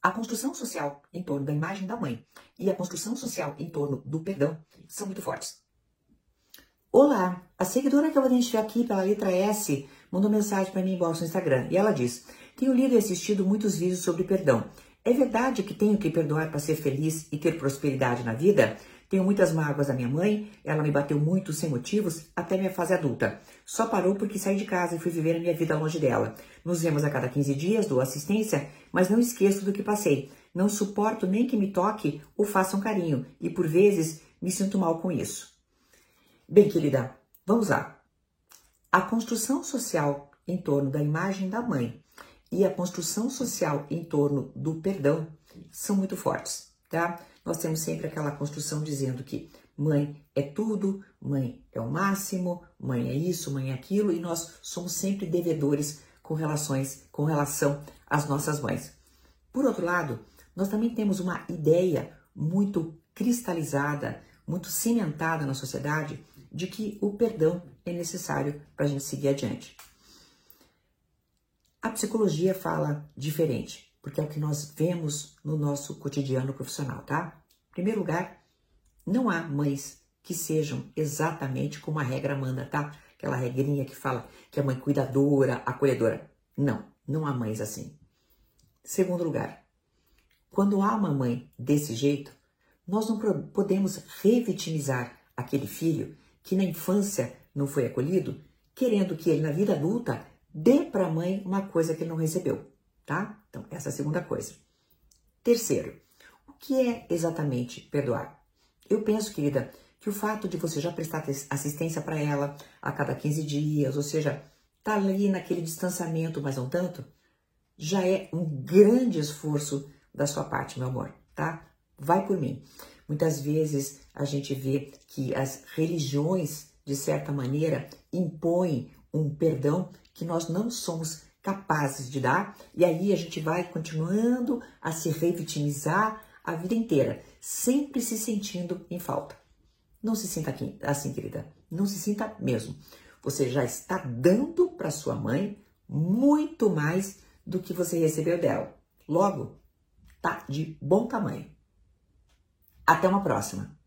A construção social em torno da imagem da mãe e a construção social em torno do perdão são muito fortes. Olá, a seguidora que eu vou identificar aqui pela letra S mandou mensagem para mim inbox no Instagram e ela diz: Tenho lido e assistido muitos vídeos sobre perdão. É verdade que tenho que perdoar para ser feliz e ter prosperidade na vida? Tenho muitas mágoas da minha mãe, ela me bateu muito sem motivos até minha fase adulta. Só parou porque saí de casa e fui viver a minha vida longe dela. Nos vemos a cada 15 dias, dou assistência, mas não esqueço do que passei. Não suporto nem que me toque ou faça um carinho e por vezes me sinto mal com isso. Bem, querida, vamos lá. A construção social em torno da imagem da mãe e a construção social em torno do perdão são muito fortes, tá? Nós temos sempre aquela construção dizendo que mãe é tudo, mãe é o máximo, mãe é isso, mãe é aquilo, e nós somos sempre devedores com relações, com relação às nossas mães. Por outro lado, nós também temos uma ideia muito cristalizada, muito cimentada na sociedade de que o perdão é necessário para a gente seguir adiante. A psicologia fala diferente porque é o que nós vemos no nosso cotidiano profissional, tá? Em primeiro lugar, não há mães que sejam exatamente como a regra manda, tá? Aquela regrinha que fala que a mãe cuidadora, acolhedora. Não, não há mães assim. Segundo lugar, quando há uma mãe desse jeito, nós não podemos revitimizar aquele filho que na infância não foi acolhido, querendo que ele na vida adulta dê para a mãe uma coisa que ele não recebeu tá? Então, essa é a segunda coisa. Terceiro, o que é exatamente perdoar? Eu penso, querida, que o fato de você já prestar assistência para ela a cada 15 dias, ou seja, tá ali naquele distanciamento, mas não tanto, já é um grande esforço da sua parte, meu amor, tá? Vai por mim. Muitas vezes a gente vê que as religiões, de certa maneira, impõem um perdão que nós não somos capazes de dar, e aí a gente vai continuando a se revitimizar a vida inteira, sempre se sentindo em falta. Não se sinta assim, querida. Não se sinta mesmo. Você já está dando para sua mãe muito mais do que você recebeu dela. Logo, tá de bom tamanho. Até uma próxima.